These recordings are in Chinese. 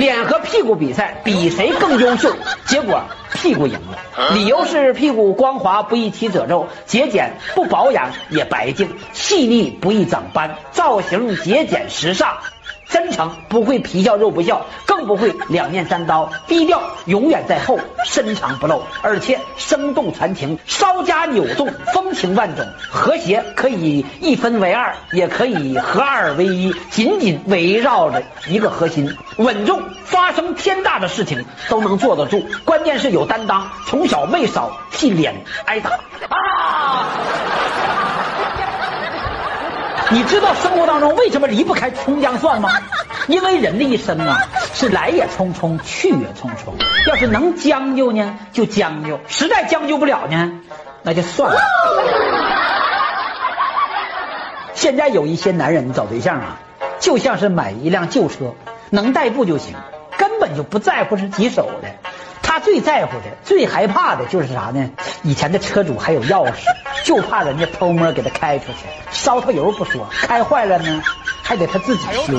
脸和屁股比赛，比谁更优秀？结果屁股赢了，理由是屁股光滑不易起褶皱，节俭不保养也白净，细腻不易长斑，造型节俭时尚。真诚不会皮笑肉不笑，更不会两面三刀，低调永远在后，深藏不露，而且生动传情，稍加扭动，风情万种。和谐可以一分为二，也可以合二为一，紧紧围绕着一个核心，稳重，发生天大的事情都能坐得住。关键是有担当，从小没少替脸挨打啊！你知道生活当中为什么离不开葱姜蒜吗？因为人的一生啊，是来也匆匆，去也匆匆。要是能将就呢，就将就；实在将就不了呢，那就算了。现在有一些男人找对象啊，就像是买一辆旧车，能代步就行，根本就不在乎是几手的。他最在乎的、最害怕的就是啥呢？以前的车主还有钥匙，就怕人家偷摸给他开出去，烧他油不说，开坏了呢，还得他自己修。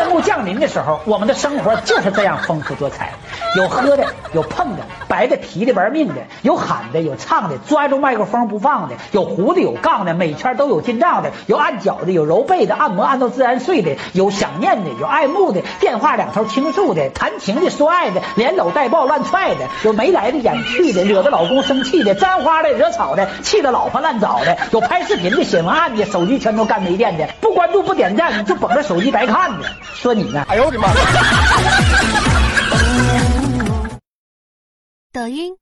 夜幕降临的时候，我们的生活就是这样丰富多彩。有喝的，有碰的，白的、皮的、玩命的，有喊的，有唱的，抓住麦克风不放的，有胡的，有杠的，每圈都有进账的，有按脚的，有揉背的，按摩按到自然睡的，有想念的，有爱慕的，电话两头倾诉的，谈情的，说爱的，连搂带抱乱踹的，有没来的演去的，惹得老公生气的，沾花的，惹草的，气得老婆烂找的，有拍视频的，写文案的，手机全都干没电的，不关注不点赞就捧着手机白看的，说你呢？哎呦我的妈！抖音。